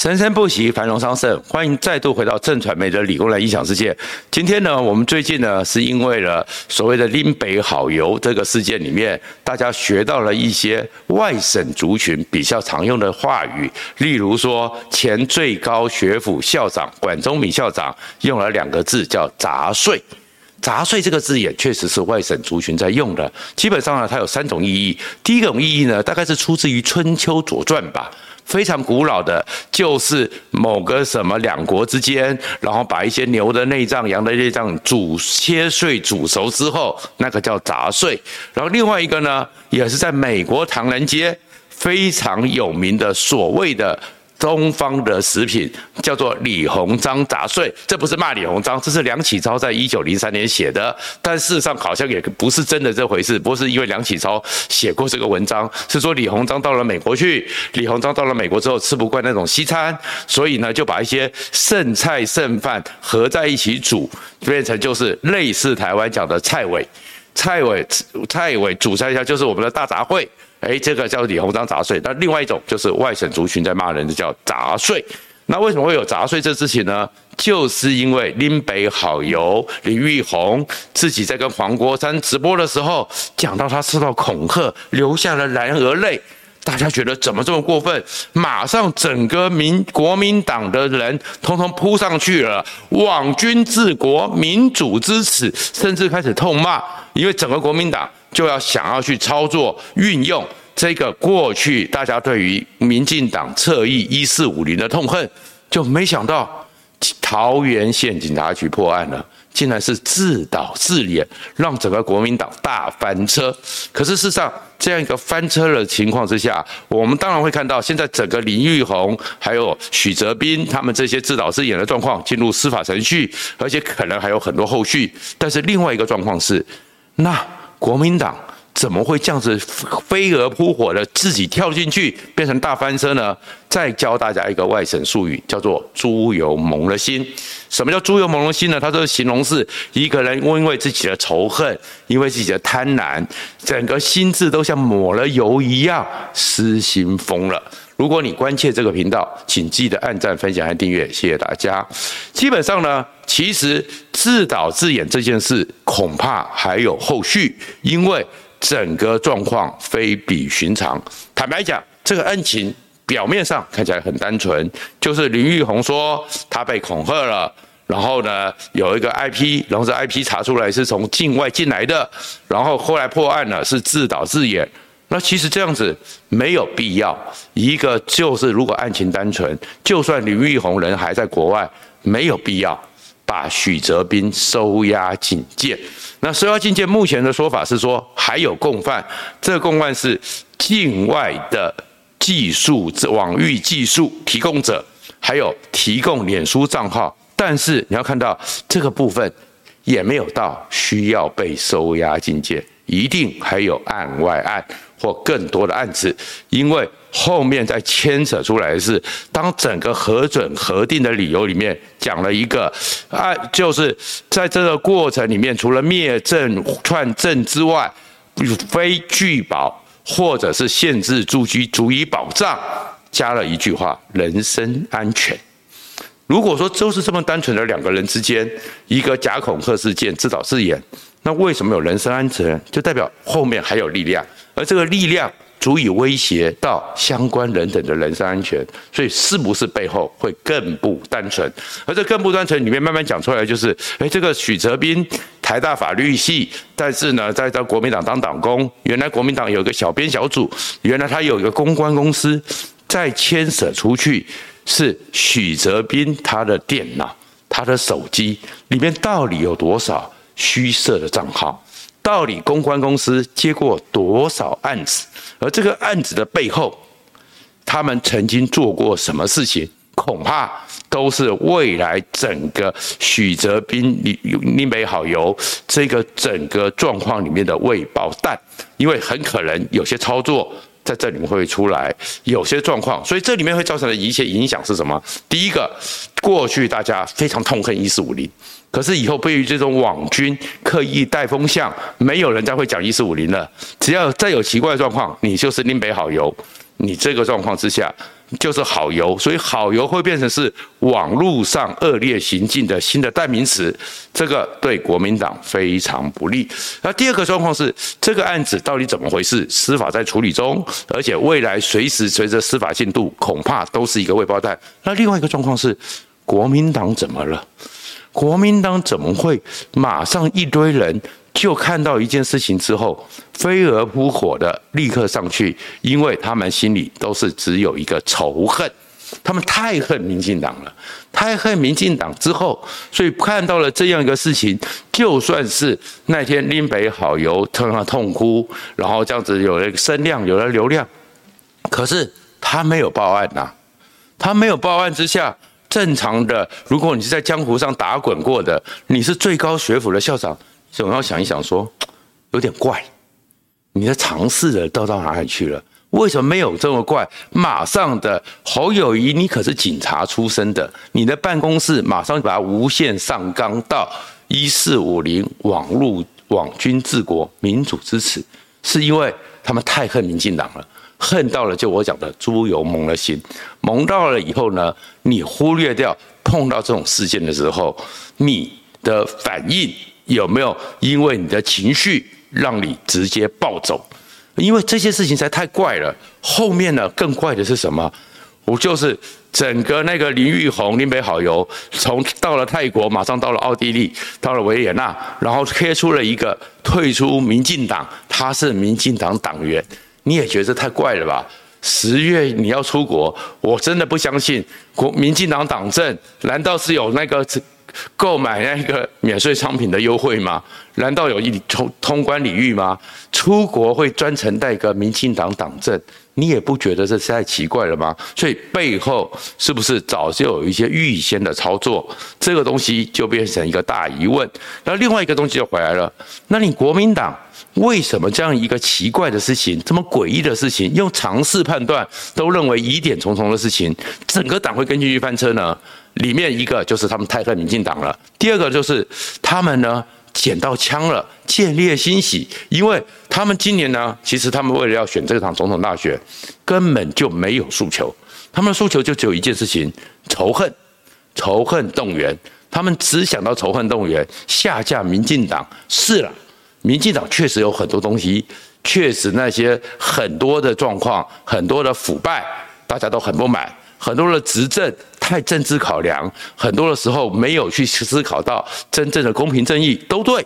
生生不息，繁荣昌盛。欢迎再度回到正传媒的理工男异想世界。今天呢，我们最近呢，是因为了所谓的拎北好游这个事件里面，大家学到了一些外省族群比较常用的话语，例如说，前最高学府校长管中闵校长用了两个字叫“杂碎”。杂碎这个字眼确实是外省族群在用的。基本上呢，它有三种意义。第一种意义呢，大概是出自于春秋左传吧。非常古老的，就是某个什么两国之间，然后把一些牛的内脏、羊的内脏煮切碎、煮熟之后，那个叫杂碎。然后另外一个呢，也是在美国唐人街非常有名的所谓的。东方的食品叫做李鸿章杂碎，这不是骂李鸿章，这是梁启超在一九零三年写的，但事实上好像也不是真的这回事，不是因为梁启超写过这个文章，是说李鸿章到了美国去，李鸿章到了美国之后吃不惯那种西餐，所以呢就把一些剩菜剩饭合在一起煮，变成就是类似台湾讲的菜尾，菜尾菜尾煮菜一下就是我们的大杂烩。哎，这个叫李鸿章杂碎。那另外一种就是外省族群在骂人的叫杂碎。那为什么会有杂碎这事情呢？就是因为林北好游林玉红自己在跟黄国昌直播的时候，讲到他受到恐吓，流下了男儿泪。大家觉得怎么这么过分？马上整个民国民党的人通通扑上去了，网军治国，民主之耻，甚至开始痛骂，因为整个国民党。就要想要去操作运用这个过去大家对于民进党侧翼一四五零的痛恨，就没想到桃园县警察局破案了，竟然是自导自演，让整个国民党大翻车。可是事实上，这样一个翻车的情况之下，我们当然会看到现在整个林玉红还有许哲斌他们这些自导自演的状况进入司法程序，而且可能还有很多后续。但是另外一个状况是，那。国民党怎么会这样子飞蛾扑火的自己跳进去变成大翻车呢？再教大家一个外省术语，叫做“猪油蒙了心”。什么叫“猪油蒙了心”呢？它就是形容是一个人因为自己的仇恨，因为自己的贪婪，整个心智都像抹了油一样失心疯了。如果你关切这个频道，请记得按赞、分享和订阅，谢谢大家。基本上呢，其实自导自演这件事恐怕还有后续，因为整个状况非比寻常。坦白讲，这个案情表面上看起来很单纯，就是林玉红说他被恐吓了，然后呢有一个 IP，然后这 IP 查出来是从境外进来的，然后后来破案了是自导自演。那其实这样子没有必要。一个就是，如果案情单纯，就算林玉红人还在国外，没有必要把许哲斌收押禁见。那收押禁见，目前的说法是说还有共犯，这个共犯是境外的技术网域技术提供者，还有提供脸书账号。但是你要看到这个部分也没有到需要被收押禁见，一定还有案外案。或更多的案子，因为后面再牵扯出来的是，当整个核准核定的理由里面讲了一个啊，就是在这个过程里面，除了灭证串证之外，非具保或者是限制住居足以保障，加了一句话：人身安全。如果说就是这么单纯的两个人之间，一个假恐吓事件自导自演，那为什么有人身安全？就代表后面还有力量。而这个力量足以威胁到相关人等的人身安全，所以是不是背后会更不单纯？而这更不单纯里面慢慢讲出来，就是，诶，这个许哲斌台大法律系，但是呢，在在国民党当党工，原来国民党有一个小编小组，原来他有一个公关公司，再牵扯出去是许哲斌他的电脑、他的手机里面到底有多少虚设的账号？到底公关公司接过多少案子？而这个案子的背后，他们曾经做过什么事情？恐怕都是未来整个许哲斌林北好游这个整个状况里面的未爆弹，因为很可能有些操作在这里面会出来，有些状况，所以这里面会造成的一些影响是什么？第一个，过去大家非常痛恨一四五零。可是以后对于这种网军刻意带风向，没有人再会讲一四五零了。只要再有奇怪的状况，你就是林北好油。你这个状况之下，就是好油，所以好油会变成是网络上恶劣行径的新的代名词，这个对国民党非常不利。那第二个状况是，这个案子到底怎么回事？司法在处理中，而且未来随时随着司法进度，恐怕都是一个未爆弹。那另外一个状况是，国民党怎么了？国民党怎么会马上一堆人？就看到一件事情之后，飞蛾扑火的立刻上去，因为他们心里都是只有一个仇恨，他们太恨民进党了，太恨民进党之后，所以看到了这样一个事情，就算是那天林北好油疼啊痛哭，然后这样子有了声量，有了流量，可是他没有报案呐、他没有报案之下，正常的，如果你是在江湖上打滚过的，你是最高学府的校长。总要想一想，说有点怪，你的尝试的都到哪里去了？为什么没有这么怪？马上的侯友谊，你可是警察出身的，你的办公室马上把它无限上纲到一四五零网路网军治国民主支持，是因为他们太恨民进党了，恨到了就我讲的猪油蒙了心，蒙到了以后呢，你忽略掉碰到这种事件的时候，你的反应。有没有因为你的情绪让你直接暴走？因为这些事情才太怪了。后面呢，更怪的是什么？我就是整个那个林玉红、林北好游，从到了泰国，马上到了奥地利，到了维也纳，然后贴出了一个退出民进党，他是民进党党员。你也觉得太怪了吧？十月你要出国，我真的不相信国民进党党政，难道是有那个？购买那个免税商品的优惠吗？难道有一通通关礼遇吗？出国会专程带个民进党党证，你也不觉得这太奇怪了吗？所以背后是不是早就有一些预先的操作？这个东西就变成一个大疑问。那另外一个东西就回来了，那你国民党为什么这样一个奇怪的事情，这么诡异的事情，用常识判断都认为疑点重重的事情，整个党会跟进去翻车呢？里面一个就是他们太恨民进党了，第二个就是他们呢捡到枪了，见猎心喜，因为他们今年呢，其实他们为了要选这场总统大选，根本就没有诉求，他们的诉求就只有一件事情：仇恨，仇恨动员，他们只想到仇恨动员，下架民进党。是了，民进党确实有很多东西，确实那些很多的状况，很多的腐败，大家都很不满，很多的执政。太政治考量，很多的时候没有去思考到真正的公平正义，都对。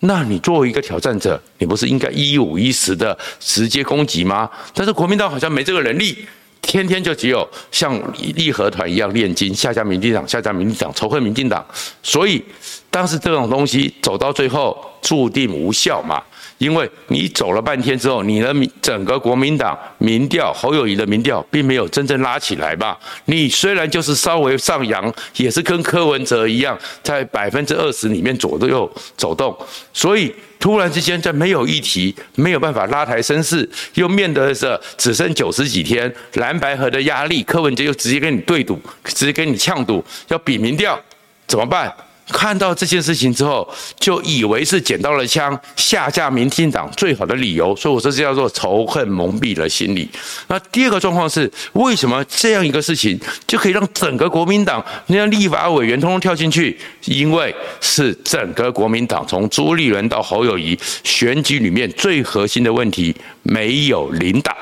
那你作为一个挑战者，你不是应该一五一十的直接攻击吗？但是国民党好像没这个能力，天天就只有像义和团一样念经，下架民进党，下架民进党，仇恨民进党。所以当时这种东西走到最后，注定无效嘛。因为你走了半天之后，你的整个国民党民调，侯友谊的民调并没有真正拉起来吧？你虽然就是稍微上扬，也是跟柯文哲一样，在百分之二十里面左右走动。所以突然之间，在没有议题，没有办法拉抬声势，又面对着只剩九十几天蓝白河的压力，柯文哲又直接跟你对赌，直接跟你呛赌，要比民调，怎么办？看到这件事情之后，就以为是捡到了枪，下架民进党最好的理由，所以我说这叫做仇恨蒙蔽了心理。那第二个状况是，为什么这样一个事情就可以让整个国民党那样立法委员通通跳进去？因为是整个国民党从朱立伦到侯友谊选举里面最核心的问题，没有领导。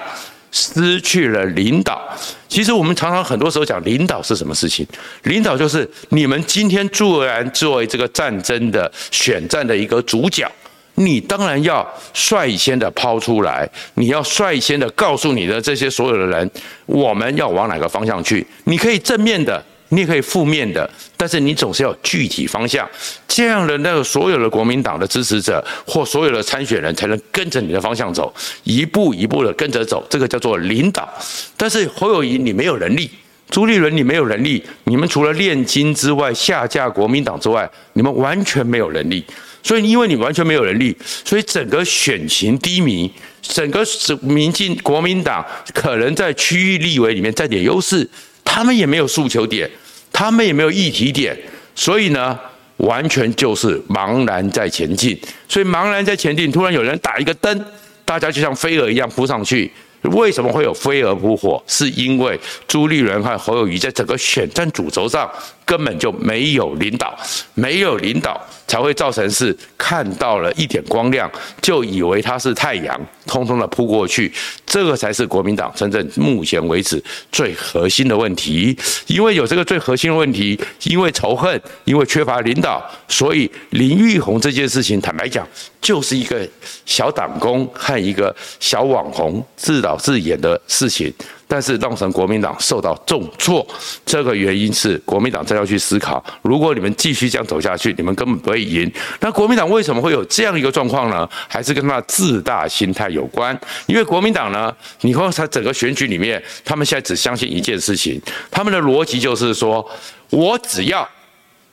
失去了领导，其实我们常常很多时候讲领导是什么事情？领导就是你们今天做然作为这个战争的选战的一个主角，你当然要率先的抛出来，你要率先的告诉你的这些所有的人，我们要往哪个方向去？你可以正面的。你也可以负面的，但是你总是要具体方向，这样的那个所有的国民党的支持者或所有的参选人才能跟着你的方向走，一步一步的跟着走，这个叫做领导。但是侯友谊你没有能力，朱立伦你没有能力，你们除了炼金之外，下架国民党之外，你们完全没有能力。所以因为你完全没有能力，所以整个选情低迷，整个民进国民党可能在区域立委里面占点优势，他们也没有诉求点。他们也没有议题点，所以呢，完全就是茫然在前进。所以茫然在前进，突然有人打一个灯，大家就像飞蛾一样扑上去。为什么会有飞蛾扑火？是因为朱立伦和侯友宜在整个选战主轴上根本就没有领导，没有领导才会造成是看到了一点光亮就以为他是太阳，通通的扑过去。这个才是国民党真正目前为止最核心的问题。因为有这个最核心的问题，因为仇恨，因为缺乏领导，所以林育红这件事情，坦白讲，就是一个小党工和一个小网红自导自演的事情，但是造成国民党受到重挫。这个原因是国民党真要去思考，如果你们继续这样走下去，你们根本不会赢。那国民党为什么会有这样一个状况呢？还是跟他的自大心态有关。因为国民党呢，你看他整个选举里面，他们现在只相信一件事情，他们的逻辑就是说，我只要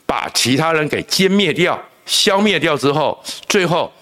把其他人给歼灭掉、消灭掉之后，最后。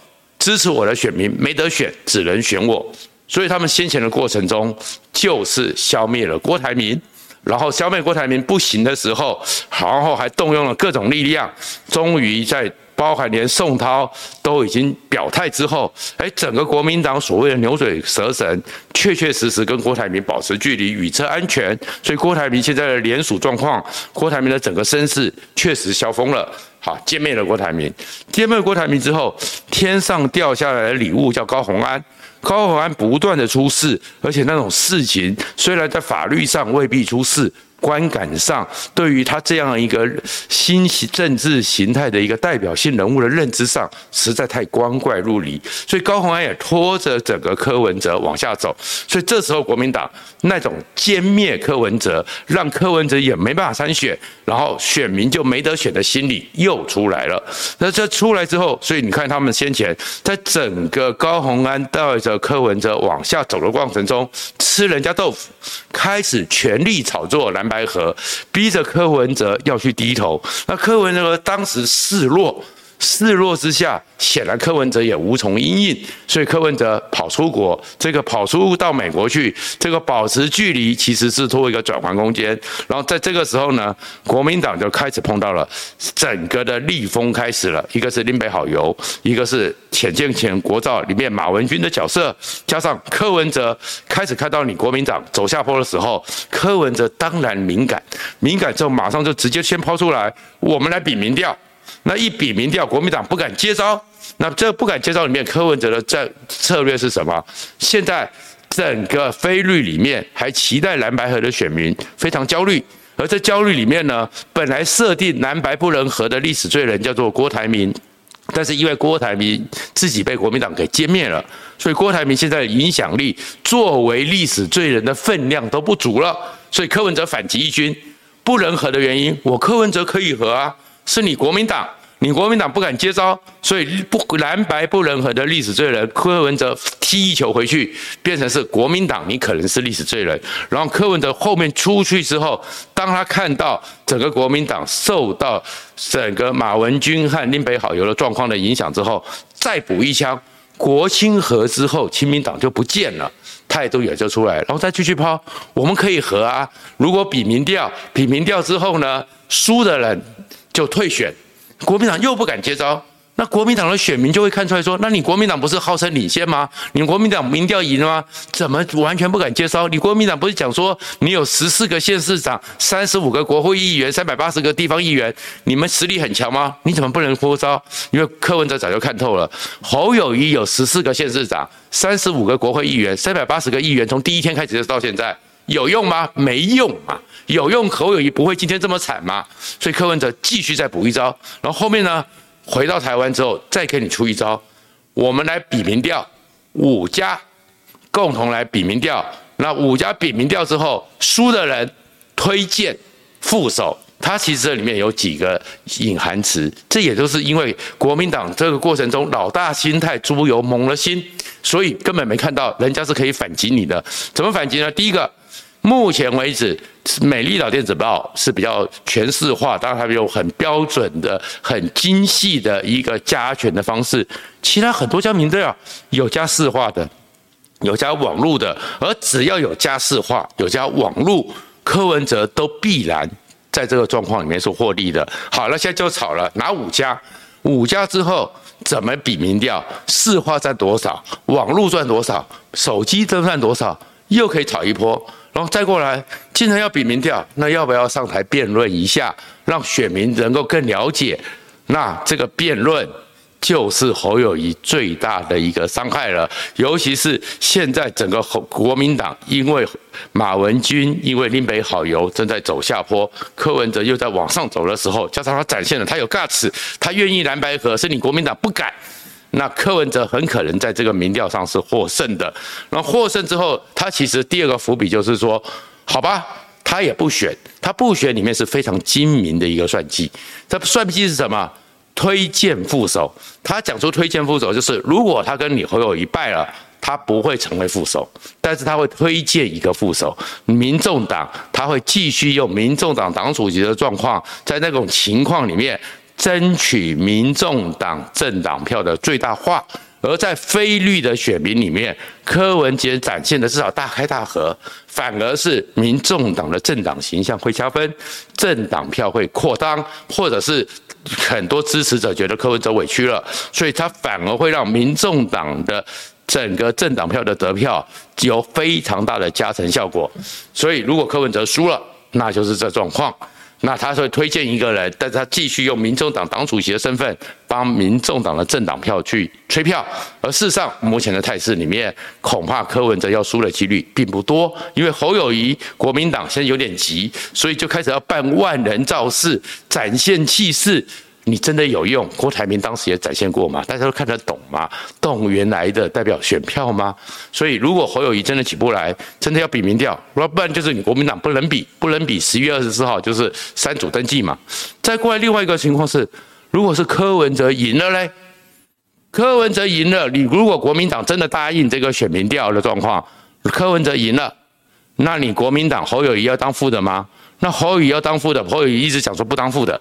支持我的选民没得选，只能选我，所以他们先前的过程中就是消灭了郭台铭，然后消灭郭台铭不行的时候，然后还动用了各种力量，终于在包含连宋涛都已经表态之后，哎，整个国民党所谓的牛嘴蛇神，确确实实跟郭台铭保持距离，与车安全，所以郭台铭现在的联署状况，郭台铭的整个声势确实消风了。好，歼灭了郭台铭，歼灭郭台铭之后，天上掉下来的礼物叫高虹安，高虹安不断的出事，而且那种事情虽然在法律上未必出事。观感上，对于他这样一个新政治形态的一个代表性人物的认知上，实在太光怪陆离，所以高虹安也拖着整个柯文哲往下走。所以这时候国民党那种歼灭柯文哲，让柯文哲也没办法参选，然后选民就没得选的心理又出来了。那这出来之后，所以你看他们先前在整个高虹安带着柯文哲往下走的过程中，吃人家豆腐，开始全力炒作蓝白河，逼着柯文哲要去低头。那柯文哲当时示弱。示弱之下，显然柯文哲也无从应应，所以柯文哲跑出国，这个跑出到美国去，这个保持距离其实是托一个转换空间。然后在这个时候呢，国民党就开始碰到了整个的逆风开始了，一个是林北好游，一个是浅见前国造里面马文君的角色，加上柯文哲开始看到你国民党走下坡的时候，柯文哲当然敏感，敏感之后马上就直接先抛出来，我们来比民调。那一比民调，国民党不敢接招。那这不敢接招里面，柯文哲的战策略是什么？现在整个非绿里面还期待蓝白合的选民非常焦虑，而在焦虑里面呢，本来设定蓝白不能合的历史罪人叫做郭台铭，但是因为郭台铭自己被国民党给歼灭了，所以郭台铭现在的影响力作为历史罪人的分量都不足了，所以柯文哲反击一军，不能合的原因，我柯文哲可以合啊。是你国民党，你国民党不敢接招，所以不蓝白不能和的历史罪人柯文哲踢一球回去，变成是国民党，你可能是历史罪人。然后柯文哲后面出去之后，当他看到整个国民党受到整个马文君和林北好游的状况的影响之后，再补一枪，国清和之后，亲民党就不见了，态度也就出来，然后再继续抛，我们可以和啊。如果比民调，比民调之后呢，输的人。就退选，国民党又不敢接招，那国民党的选民就会看出来说，那你国民党不是号称领先吗？你国民党民调赢了吗？怎么完全不敢接招？你国民党不是讲说你有十四个县市长、三十五个国会议员、三百八十个地方议员，你们实力很强吗？你怎么不能出招？因为柯文哲早就看透了，侯友谊有十四个县市长、三十五个国会议员、三百八十个议员，从第一天开始就到现在。有用吗？没用嘛。有用，侯友宜不会今天这么惨吗？所以柯文哲继续再补一招，然后后面呢，回到台湾之后再给你出一招，我们来比民调，五家共同来比民调。那五家比民调之后，输的人推荐副手。他其实这里面有几个隐含词，这也就是因为国民党这个过程中老大心态猪油蒙了心，所以根本没看到人家是可以反击你的。怎么反击呢？第一个。目前为止，美丽岛电子报是比较全市化，当然它有很标准的、很精细的一个加权的方式。其他很多家民调有加市化的，有加网路的，而只要有加市化、有加网路，柯文哲都必然在这个状况里面是获利的。好了，现在就炒了，拿五家，五家之后怎么比民调？市化占多少？网路占多少？手机增占多少？又可以炒一波，然后再过来，竟然要比民调，那要不要上台辩论一下，让选民能够更了解？那这个辩论。就是侯友宜最大的一个伤害了，尤其是现在整个国民党，因为马文君因为林北好油正在走下坡，柯文哲又在往上走的时候，加上他展现了他有 guts，他愿意蓝白合，是你国民党不敢，那柯文哲很可能在这个民调上是获胜的。那获胜之后，他其实第二个伏笔就是说，好吧，他也不选，他不选里面是非常精明的一个算计，这算计是什么？推荐副手，他讲出推荐副手，就是如果他跟你侯友宜败了，他不会成为副手，但是他会推荐一个副手。民众党他会继续用民众党党主席的状况，在那种情况里面争取民众党政党票的最大化。而在非绿的选民里面，柯文哲展现的至少大开大合，反而是民众党的政党形象会加分，政党票会扩张，或者是。很多支持者觉得柯文哲委屈了，所以他反而会让民众党的整个政党票的得票有非常大的加成效果。所以如果柯文哲输了，那就是这状况。那他会推荐一个人，但是他继续用民众党党主席的身份帮民众党的政党票去吹票。而事实上，目前的态势里面，恐怕柯文哲要输的几率并不多，因为侯友谊国民党现在有点急，所以就开始要办万人造势，展现气势。你真的有用？郭台铭当时也展现过嘛？大家都看得懂吗？动员来的代表选票吗？所以如果侯友谊真的起不来，真的要比民调，不然就是你国民党不能比，不能比。十一月二十四号就是三组登记嘛。再过来另外一个情况是，如果是柯文哲赢了嘞，柯文哲赢了，你如果国民党真的答应这个选民调的状况，柯文哲赢了，那你国民党侯友谊要当副的吗？那侯友谊要当副的，侯友谊一直讲说不当副的。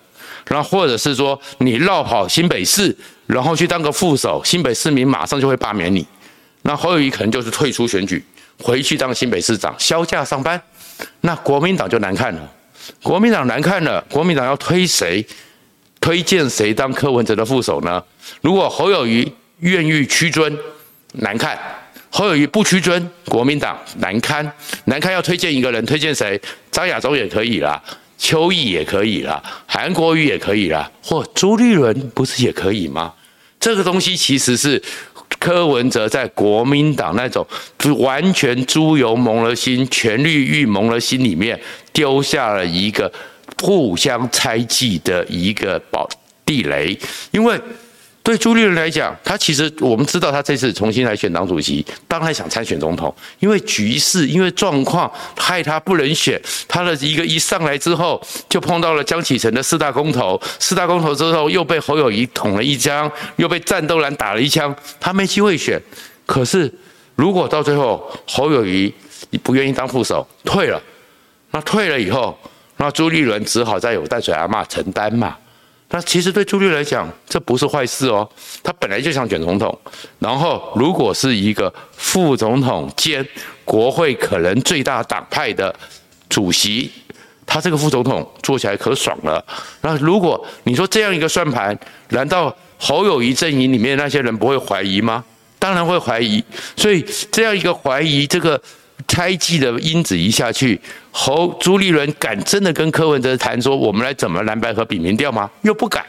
然后或者是说你绕跑新北市，然后去当个副手，新北市民马上就会罢免你。那侯友宜可能就是退出选举，回去当新北市长，销假上班。那国民党就难看了，国民党难看了，国民党要推谁，推荐谁当柯文哲的副手呢？如果侯友宜愿意屈尊，难看；侯友宜不屈尊，国民党难堪。难堪要推荐一个人，推荐谁？张亚中也可以啦。邱毅也可以啦，韩国瑜也可以啦，或朱立伦不是也可以吗？这个东西其实是柯文哲在国民党那种完全猪油蒙了心、全绿玉蒙了心里面丢下了一个互相猜忌的一个宝地雷，因为。对朱立伦来讲，他其实我们知道，他这次重新来选党主席，当然想参选总统，因为局势，因为状况害他不能选。他的一个一上来之后，就碰到了江启臣的四大公投，四大公投之后又被侯友宜捅了一枪，又被战斗蓝打了一枪，他没机会选。可是如果到最后侯友宜不愿意当副手，退了，那退了以后，那朱立伦只好再有淡水阿嬷承担嘛。那其实对朱立来讲，这不是坏事哦。他本来就想选总统，然后如果是一个副总统兼国会可能最大党派的主席，他这个副总统做起来可爽了。那如果你说这样一个算盘，难道侯友谊阵营里面那些人不会怀疑吗？当然会怀疑。所以这样一个怀疑，这个。猜忌的因子一下去，侯朱立伦敢真的跟柯文哲谈说，我们来怎么蓝白合比民调吗？又不敢。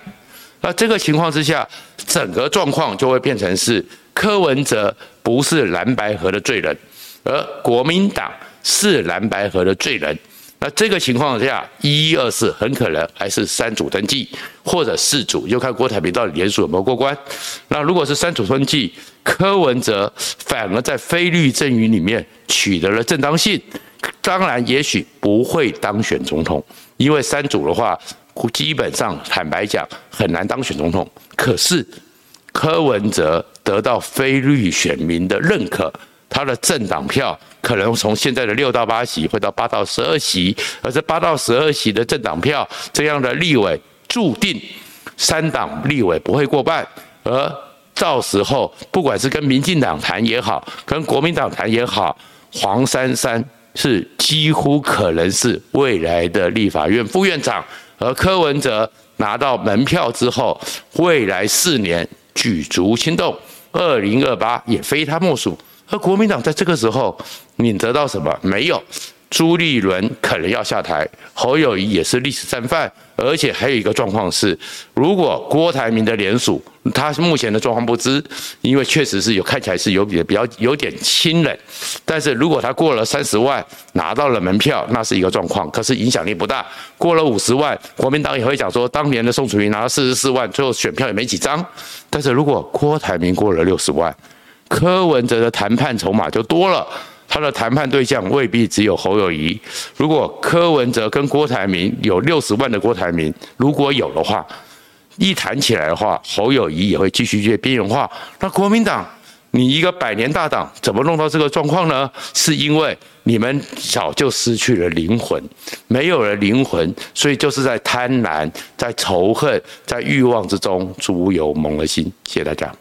那这个情况之下，整个状况就会变成是柯文哲不是蓝白合的罪人，而国民党是蓝白合的罪人。那这个情况下，一一二四很可能还是三组登记，或者四组，就看郭台铭到底连署有没有过关。那如果是三组登记，柯文哲反而在非绿阵营里面取得了正当性，当然也许不会当选总统，因为三组的话，基本上坦白讲很难当选总统。可是柯文哲得到非绿选民的认可。他的政党票可能从现在的六到八席会到八到十二席，而这八到十二席的政党票，这样的立委注定三党立委不会过半，而到时候不管是跟民进党谈也好，跟国民党谈也好，黄珊珊是几乎可能是未来的立法院副院长，而柯文哲拿到门票之后，未来四年举足轻重，二零二八也非他莫属。而国民党在这个时候，你得到什么？没有。朱立伦可能要下台，侯友宜也是历史战犯，而且还有一个状况是，如果郭台铭的联署，他目前的状况不知，因为确实是有看起来是有比比较有点亲人，但是如果他过了三十万拿到了门票，那是一个状况，可是影响力不大。过了五十万，国民党也会讲说，当年的宋楚瑜拿了四十四万，最后选票也没几张。但是如果郭台铭过了六十万，柯文哲的谈判筹码就多了。他的谈判对象未必只有侯友谊。如果柯文哲跟郭台铭有六十万的郭台铭，如果有的话，一谈起来的话，侯友谊也会继续越边缘化。那国民党，你一个百年大党，怎么弄到这个状况呢？是因为你们早就失去了灵魂，没有了灵魂，所以就是在贪婪、在仇恨、在欲望之中，猪油蒙了心。谢谢大家。